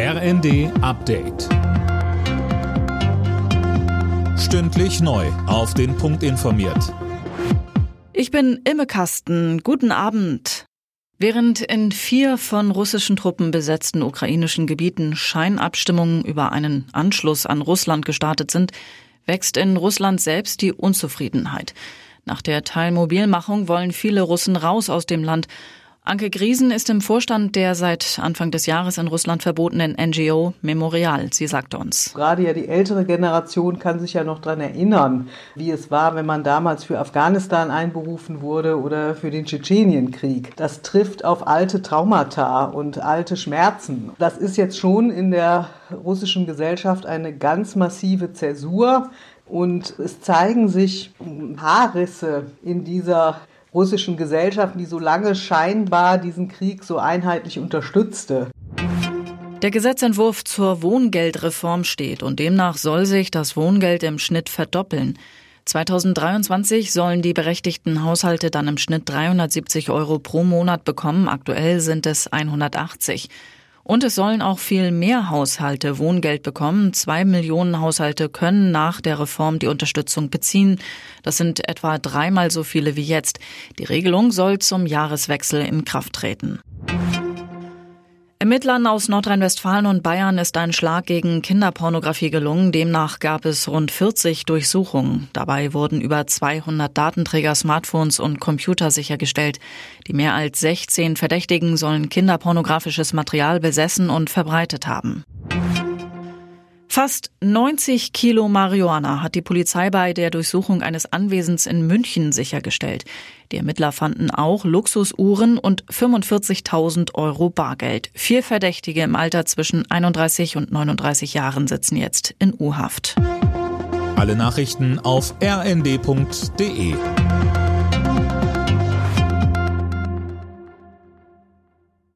RND Update. Stündlich neu. Auf den Punkt informiert. Ich bin Imme Kasten. Guten Abend. Während in vier von russischen Truppen besetzten ukrainischen Gebieten Scheinabstimmungen über einen Anschluss an Russland gestartet sind, wächst in Russland selbst die Unzufriedenheit. Nach der Teilmobilmachung wollen viele Russen raus aus dem Land. Anke Griesen ist im Vorstand der seit Anfang des Jahres in Russland verbotenen NGO Memorial. Sie sagt uns. Gerade ja die ältere Generation kann sich ja noch daran erinnern, wie es war, wenn man damals für Afghanistan einberufen wurde oder für den Tschetschenienkrieg. Das trifft auf alte Traumata und alte Schmerzen. Das ist jetzt schon in der russischen Gesellschaft eine ganz massive Zäsur. Und es zeigen sich Haarrisse in dieser russischen Gesellschaften, die so lange scheinbar diesen Krieg so einheitlich unterstützte. Der Gesetzentwurf zur Wohngeldreform steht und demnach soll sich das Wohngeld im Schnitt verdoppeln. 2023 sollen die berechtigten Haushalte dann im Schnitt 370 Euro pro Monat bekommen. Aktuell sind es 180. Und es sollen auch viel mehr Haushalte Wohngeld bekommen. Zwei Millionen Haushalte können nach der Reform die Unterstützung beziehen. Das sind etwa dreimal so viele wie jetzt. Die Regelung soll zum Jahreswechsel in Kraft treten. Ermittlern aus Nordrhein-Westfalen und Bayern ist ein Schlag gegen Kinderpornografie gelungen. Demnach gab es rund 40 Durchsuchungen. Dabei wurden über 200 Datenträger, Smartphones und Computer sichergestellt. Die mehr als 16 Verdächtigen sollen kinderpornografisches Material besessen und verbreitet haben. Fast 90 Kilo Marihuana hat die Polizei bei der Durchsuchung eines Anwesens in München sichergestellt. Die Ermittler fanden auch Luxusuhren und 45.000 Euro Bargeld. Vier Verdächtige im Alter zwischen 31 und 39 Jahren sitzen jetzt in U-Haft. Alle Nachrichten auf rnd.de